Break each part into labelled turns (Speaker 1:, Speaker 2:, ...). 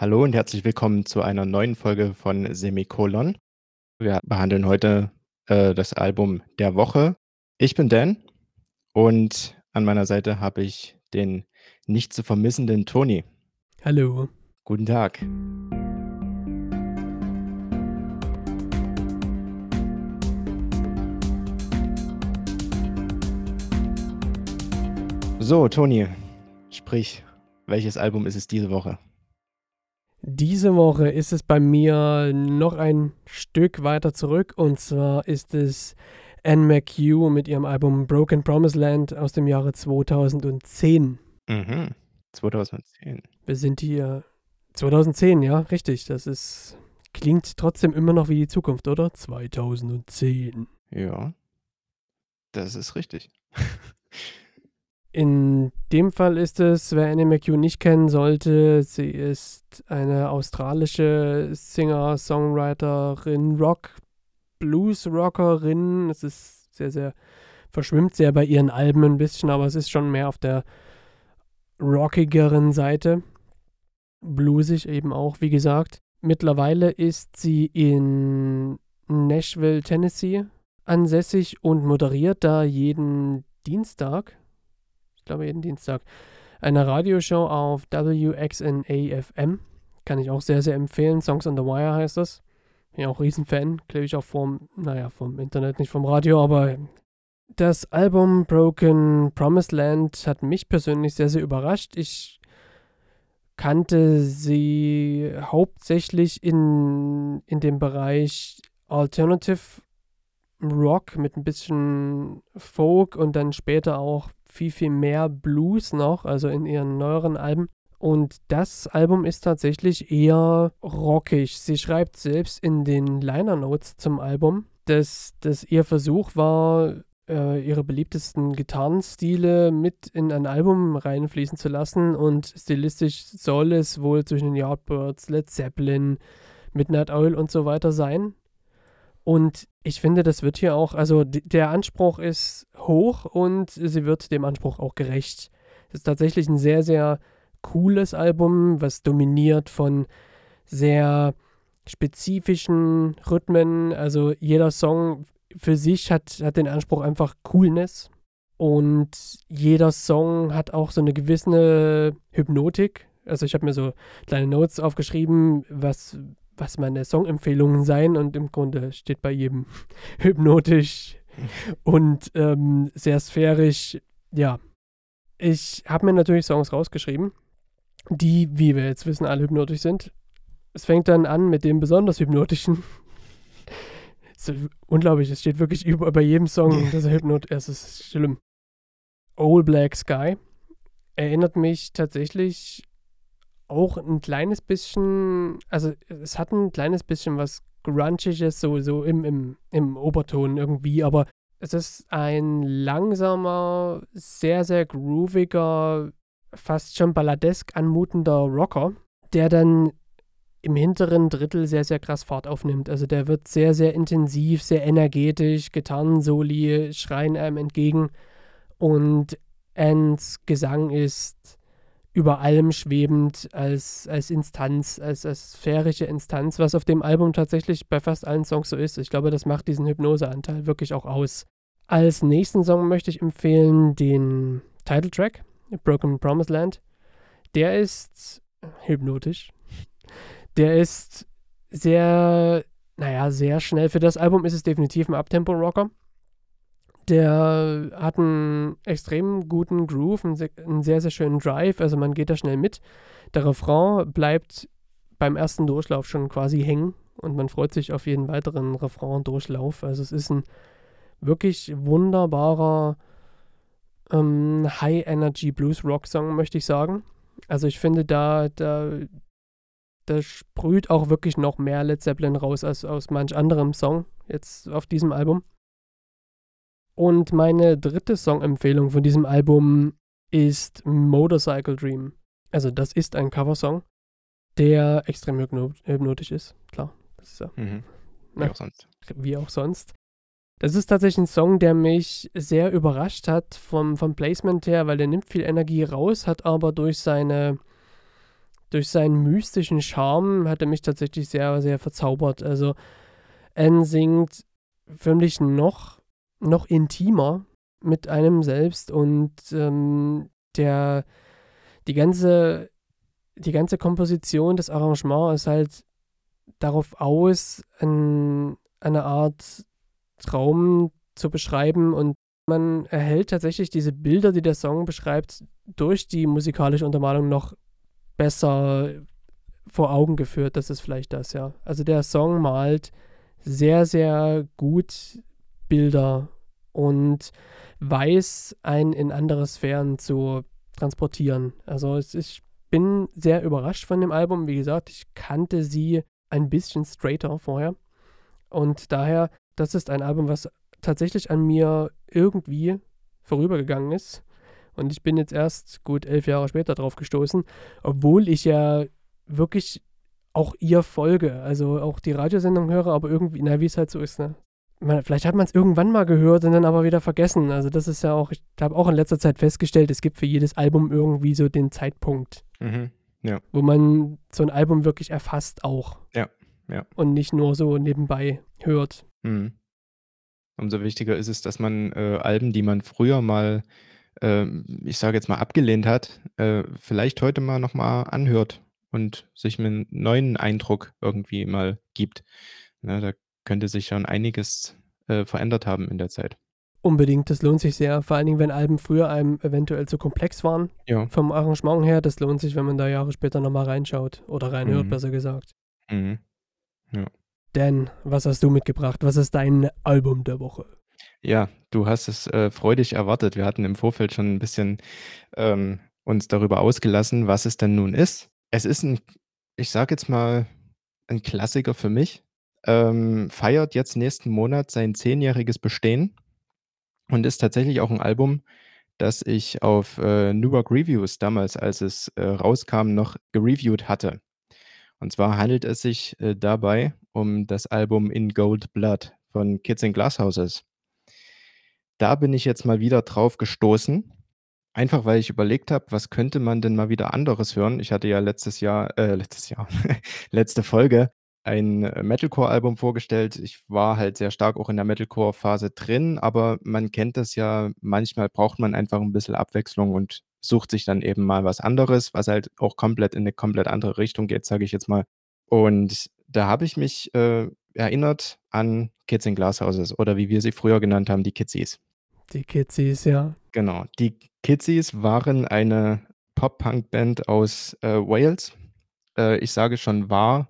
Speaker 1: Hallo und herzlich willkommen zu einer neuen Folge von Semikolon. Wir behandeln heute äh, das Album der Woche. Ich bin Dan und an meiner Seite habe ich den nicht zu vermissenden Toni.
Speaker 2: Hallo.
Speaker 1: Guten Tag. So, Toni, sprich, welches Album ist es diese Woche?
Speaker 2: Diese Woche ist es bei mir noch ein Stück weiter zurück und zwar ist es Anne McHugh mit ihrem Album Broken Promised Land aus dem Jahre 2010.
Speaker 1: Mhm. 2010.
Speaker 2: Wir sind hier 2010, ja, richtig. Das ist klingt trotzdem immer noch wie die Zukunft, oder? 2010.
Speaker 1: Ja. Das ist richtig.
Speaker 2: In dem Fall ist es, wer Annie McHugh nicht kennen sollte, sie ist eine australische Singer, Songwriterin, Rock, Blues-Rockerin. Es ist sehr, sehr, verschwimmt sehr bei ihren Alben ein bisschen, aber es ist schon mehr auf der rockigeren Seite. Bluesig eben auch, wie gesagt. Mittlerweile ist sie in Nashville, Tennessee ansässig und moderiert da jeden Dienstag glaube jeden Dienstag, eine Radioshow auf WXNA-FM. Kann ich auch sehr, sehr empfehlen. Songs on the Wire heißt das. Bin auch Riesenfan. Glaube ich auch vom, naja, vom Internet, nicht vom Radio, aber das Album Broken Promised Land hat mich persönlich sehr, sehr überrascht. Ich kannte sie hauptsächlich in, in dem Bereich Alternative Rock mit ein bisschen Folk und dann später auch viel, viel mehr Blues noch, also in ihren neueren Alben. Und das Album ist tatsächlich eher rockig. Sie schreibt selbst in den Liner Notes zum Album, dass, dass ihr Versuch war, äh, ihre beliebtesten Gitarrenstile mit in ein Album reinfließen zu lassen. Und stilistisch soll es wohl zwischen den Yardbirds, Led Zeppelin, Midnight Oil und so weiter sein. Und ich finde, das wird hier auch, also der Anspruch ist hoch und sie wird dem Anspruch auch gerecht. Es ist tatsächlich ein sehr, sehr cooles Album, was dominiert von sehr spezifischen Rhythmen. Also jeder Song für sich hat, hat den Anspruch einfach Coolness. Und jeder Song hat auch so eine gewisse Hypnotik. Also ich habe mir so kleine Notes aufgeschrieben, was, was meine Songempfehlungen seien und im Grunde steht bei jedem hypnotisch und ähm, sehr sphärisch. Ja, ich habe mir natürlich Songs rausgeschrieben, die, wie wir jetzt wissen, alle hypnotisch sind. Es fängt dann an mit dem besonders hypnotischen. unglaublich, es steht wirklich über, bei jedem Song, dass er hypnotisch ist. Es ist schlimm. Old Black Sky erinnert mich tatsächlich auch ein kleines bisschen, also es hat ein kleines bisschen was Grunchiges, so, so im, im, im Oberton irgendwie, aber es ist ein langsamer, sehr, sehr grooviger, fast schon balladesk anmutender Rocker, der dann im hinteren Drittel sehr, sehr krass Fahrt aufnimmt. Also der wird sehr, sehr intensiv, sehr energetisch, Gitarrensoli schreien einem entgegen und Anns Gesang ist über allem schwebend als, als Instanz, als, als sphärische Instanz, was auf dem Album tatsächlich bei fast allen Songs so ist. Ich glaube, das macht diesen Hypnoseanteil wirklich auch aus. Als nächsten Song möchte ich empfehlen den Titeltrack, Broken Promised Land. Der ist hypnotisch. Der ist sehr, naja, sehr schnell. Für das Album ist es definitiv ein Uptempo-Rocker. Der hat einen extrem guten Groove, einen, sehr, sehr schönen Drive, also man geht da schnell mit. Der Refrain bleibt beim ersten Durchlauf schon quasi hängen und man freut sich auf jeden weiteren Refrain-Durchlauf. Also es ist ein wirklich wunderbarer ähm, High-Energy-Blues-Rock-Song, möchte ich sagen. Also ich finde, da, da, da sprüht auch wirklich noch mehr Led Zeppelin raus als aus manch anderem Song jetzt auf diesem Album. Und meine dritte Songempfehlung von diesem Album ist Motorcycle Dream. Also das ist ein Coversong, der extrem hypnotisch ist. Klar, das ist ja. Mhm.
Speaker 1: Wie auch sonst.
Speaker 2: Wie auch sonst. Das ist tatsächlich ein Song, der mich sehr überrascht hat vom, vom Placement her, weil der nimmt viel Energie raus, hat aber durch seine durch seinen mystischen Charme hat er mich tatsächlich sehr, sehr verzaubert. Also N singt für mich noch, noch intimer mit einem selbst und ähm, der, die ganze, die ganze Komposition, das Arrangement ist halt darauf aus, ein, eine Art Traum zu beschreiben und man erhält tatsächlich diese Bilder, die der Song beschreibt, durch die musikalische Untermalung noch besser vor Augen geführt. Das ist vielleicht das, ja. Also der Song malt sehr, sehr gut Bilder und weiß, einen in andere Sphären zu transportieren. Also es, ich bin sehr überrascht von dem Album. Wie gesagt, ich kannte sie ein bisschen straighter vorher. Und daher, das ist ein Album, was tatsächlich an mir irgendwie vorübergegangen ist. Und ich bin jetzt erst gut elf Jahre später drauf gestoßen, obwohl ich ja wirklich auch ihr folge, also auch die Radiosendung höre, aber irgendwie, na, wie es halt so ist, ne? Man, vielleicht hat man es irgendwann mal gehört und dann aber wieder vergessen. Also das ist ja auch, ich habe auch in letzter Zeit festgestellt, es gibt für jedes Album irgendwie so den Zeitpunkt,
Speaker 1: Mhm. Ja.
Speaker 2: wo man so ein Album wirklich erfasst auch.
Speaker 1: Ja, ja.
Speaker 2: Und nicht nur so nebenbei hört.
Speaker 1: Mhm. Umso wichtiger ist es, dass man äh, Alben, die man früher mal, ähm, ich sage jetzt mal, abgelehnt hat, äh, vielleicht heute mal nochmal anhört und sich einen neuen Eindruck irgendwie mal gibt. Ne, da könnte sich schon einiges äh, verändert haben in der Zeit.
Speaker 2: Unbedingt, das lohnt sich sehr. Vor allen Dingen, wenn Alben früher einem eventuell zu komplex waren.
Speaker 1: Ja.
Speaker 2: Vom Arrangement her, das lohnt sich, wenn man da Jahre später nochmal reinschaut. Oder reinhört,
Speaker 1: Mhm.
Speaker 2: besser gesagt.
Speaker 1: Mhm.
Speaker 2: Dan, was hast du mitgebracht? Was ist dein Album der Woche?
Speaker 1: Ja, du hast es äh, freudig erwartet. Wir hatten im Vorfeld schon ein bisschen ähm, uns darüber ausgelassen, was es denn nun ist. Es ist ein, ich sage jetzt mal, ein Klassiker für mich. Ähm, feiert jetzt nächsten Monat sein zehnjähriges Bestehen und ist tatsächlich auch ein Album, das ich auf äh, New Rock Reviews damals, als es äh, rauskam, noch gereviewt hatte. Und zwar handelt es sich äh, dabei um das Album In Gold Blood von Kids in Glasshouses. Da bin ich jetzt mal wieder drauf gestoßen, einfach weil ich überlegt habe, was könnte man denn mal wieder anderes hören? Ich hatte ja letztes Jahr, äh, letztes Jahr, letzte Folge ein äh, Metalcore-Album vorgestellt. Ich war halt sehr stark auch in der Metalcore-Phase drin, aber man kennt das ja, manchmal braucht man einfach ein bisschen Abwechslung und sucht sich dann eben mal was anderes, was halt auch komplett in eine komplett andere Richtung geht, sage ich jetzt mal. Und da habe ich mich äh, erinnert an Kids in Glasshouses oder wie wir sie früher genannt haben, die Kidsies.
Speaker 2: Die Kidsies, ja.
Speaker 1: Genau, die Kidsies waren eine Pop-Punk-Band aus äh, Wales. Äh, ich sage schon war,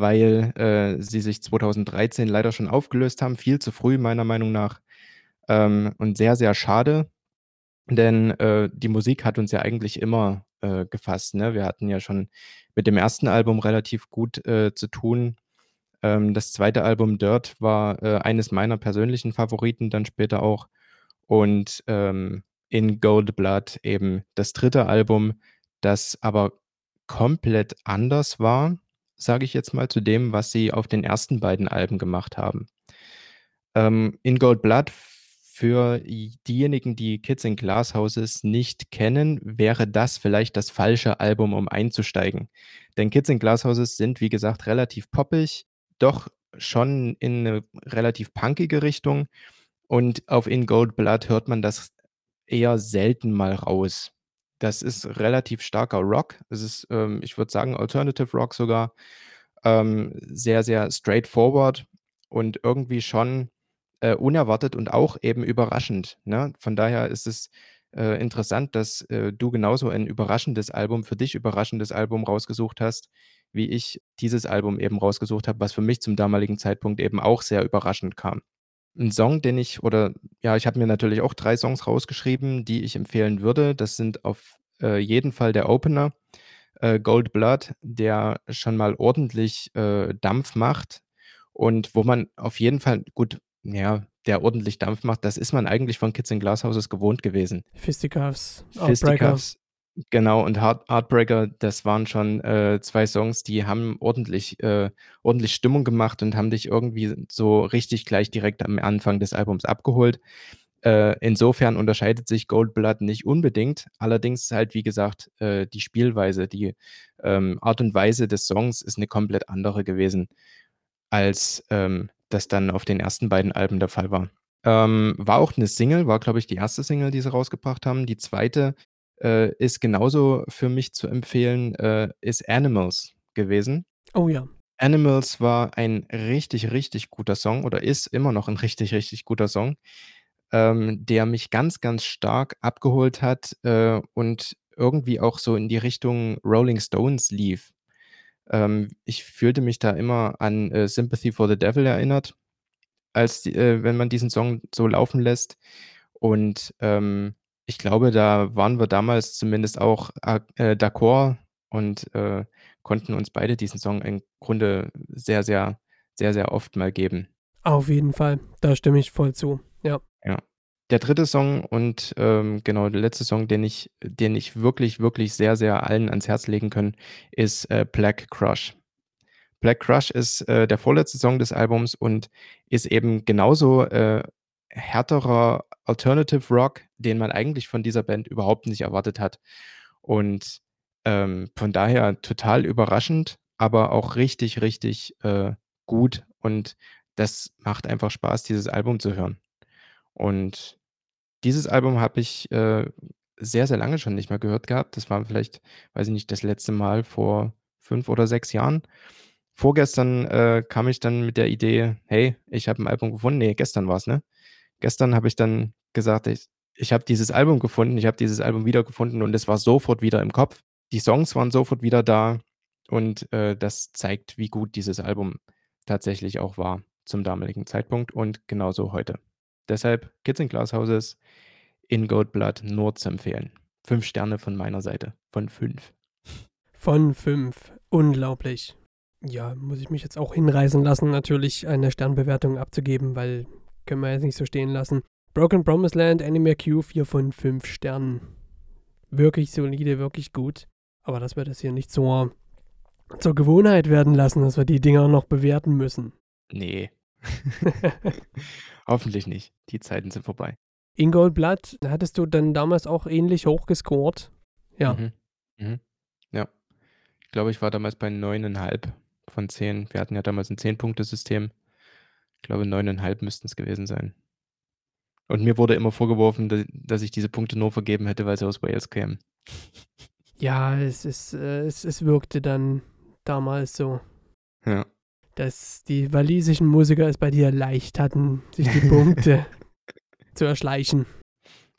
Speaker 1: weil äh, sie sich 2013 leider schon aufgelöst haben. Viel zu früh, meiner Meinung nach. Ähm, und sehr, sehr schade, denn äh, die Musik hat uns ja eigentlich immer äh, gefasst. Ne? Wir hatten ja schon mit dem ersten Album relativ gut äh, zu tun. Ähm, das zweite Album Dirt war äh, eines meiner persönlichen Favoriten, dann später auch. Und ähm, in Gold Blood eben das dritte Album, das aber komplett anders war, sage ich jetzt mal, zu dem, was sie auf den ersten beiden Alben gemacht haben. Ähm, in Gold Blood, für diejenigen, die Kids in Glasshouses nicht kennen, wäre das vielleicht das falsche Album, um einzusteigen. Denn Kids in Glasshouses sind, wie gesagt, relativ poppig, doch schon in eine relativ punkige Richtung. Und auf In Gold Blood hört man das eher selten mal raus. Das ist relativ starker Rock. Es ist, ähm, ich würde sagen, Alternative Rock sogar. Ähm, sehr, sehr straightforward und irgendwie schon äh, unerwartet und auch eben überraschend. Ne? Von daher ist es äh, interessant, dass äh, du genauso ein überraschendes Album, für dich überraschendes Album rausgesucht hast, wie ich dieses Album eben rausgesucht habe, was für mich zum damaligen Zeitpunkt eben auch sehr überraschend kam. Ein Song, den ich oder ja, ich habe mir natürlich auch drei Songs rausgeschrieben, die ich empfehlen würde. Das sind auf äh, jeden Fall der Opener, äh, Gold Blood, der schon mal ordentlich äh, Dampf macht und wo man auf jeden Fall gut, ja, der ordentlich Dampf macht, das ist man eigentlich von Kids in Glasshouses gewohnt gewesen.
Speaker 2: Fisticuffs, Outbreaker.
Speaker 1: Fisticuffs, genau, und Heart, Heartbreaker, das waren schon äh, zwei Songs, die haben ordentlich, äh, ordentlich Stimmung gemacht und haben dich irgendwie so richtig gleich direkt am Anfang des Albums abgeholt. Äh, insofern unterscheidet sich Gold Blood nicht unbedingt. Allerdings halt, wie gesagt, äh, die Spielweise, die ähm, Art und Weise des Songs ist eine komplett andere gewesen, als ähm, das dann auf den ersten beiden Alben der Fall war. Ähm, war auch eine Single, war, glaube ich, die erste Single, die sie rausgebracht haben. Die zweite äh, ist genauso für mich zu empfehlen, äh, ist Animals gewesen.
Speaker 2: Oh ja.
Speaker 1: Animals war ein richtig, richtig guter Song oder ist immer noch ein richtig, richtig guter Song, ähm, der mich ganz, ganz stark abgeholt hat äh, und irgendwie auch so in die Richtung Rolling Stones lief. Ähm, ich fühlte mich da immer an äh, Sympathy for the Devil erinnert, als die, äh, wenn man diesen Song so laufen lässt. Und ähm, ich glaube, da waren wir damals zumindest auch äh, d'accord und äh, konnten uns beide diesen Song im Grunde sehr, sehr, sehr, sehr oft mal geben.
Speaker 2: Auf jeden Fall, da stimme ich voll zu, ja.
Speaker 1: Ja. Der dritte Song und ähm, genau der letzte Song, den ich, den ich wirklich, wirklich sehr, sehr allen ans Herz legen kann, ist äh, Black Crush. Black Crush ist äh, der vorletzte Song des Albums und ist eben genauso äh, härterer Alternative Rock, den man eigentlich von dieser Band überhaupt nicht erwartet hat. Und ähm, von daher total überraschend, aber auch richtig, richtig äh, gut. Und das macht einfach Spaß, dieses Album zu hören. Und dieses Album habe ich äh, sehr, sehr lange schon nicht mehr gehört gehabt. Das war vielleicht, weiß ich nicht, das letzte Mal vor fünf oder sechs Jahren. Vorgestern äh, kam ich dann mit der Idee, hey, ich habe ein Album gefunden. Nee, gestern war es, ne? Gestern habe ich dann gesagt, ich, ich habe dieses Album gefunden, ich habe dieses Album wiedergefunden und es war sofort wieder im Kopf. Die Songs waren sofort wieder da und äh, das zeigt, wie gut dieses Album tatsächlich auch war zum damaligen Zeitpunkt und genauso heute. Deshalb Kids in Glasshouses in Gold Blood nur zu empfehlen. Fünf Sterne von meiner Seite. Von fünf.
Speaker 2: Von fünf. Unglaublich. Ja, muss ich mich jetzt auch hinreißen lassen, natürlich eine Sternbewertung abzugeben, weil können wir jetzt nicht so stehen lassen. Broken Promised Land, Anime Q, 4 von 5 Sternen. Wirklich solide, wirklich gut. Aber dass wir das hier nicht zur, zur Gewohnheit werden lassen, dass wir die Dinger noch bewerten müssen.
Speaker 1: Nee. Hoffentlich nicht. Die Zeiten sind vorbei.
Speaker 2: In Gold Blood hattest du dann damals auch ähnlich hoch gescored. Ja.
Speaker 1: Mhm. Mhm. Ja. Ich glaube, ich war damals bei 9,5 von 10. Wir hatten ja damals ein 10-Punkte-System. Ich glaube, 9,5 müssten es gewesen sein. Und mir wurde immer vorgeworfen, dass ich diese Punkte nur vergeben hätte, weil sie aus Wales kämen.
Speaker 2: Ja, es, ist, äh, es, es wirkte dann damals so.
Speaker 1: Ja.
Speaker 2: Dass die walisischen Musiker es bei dir leicht hatten, sich die Punkte zu erschleichen.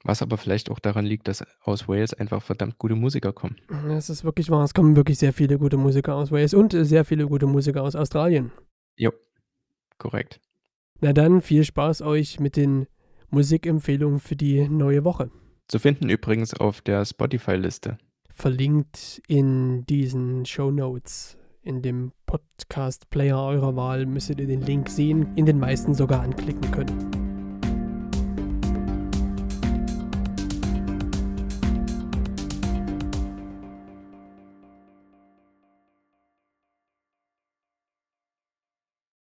Speaker 1: Was aber vielleicht auch daran liegt, dass aus Wales einfach verdammt gute Musiker kommen.
Speaker 2: Das ist wirklich wahr. Es kommen wirklich sehr viele gute Musiker aus Wales und sehr viele gute Musiker aus Australien.
Speaker 1: Jo, korrekt.
Speaker 2: Na dann, viel Spaß euch mit den Musikempfehlungen für die neue Woche.
Speaker 1: Zu finden übrigens auf der Spotify-Liste.
Speaker 2: Verlinkt in diesen Show Notes. In dem Podcast-Player eurer Wahl müsstet ihr den Link sehen, in den meisten sogar anklicken können.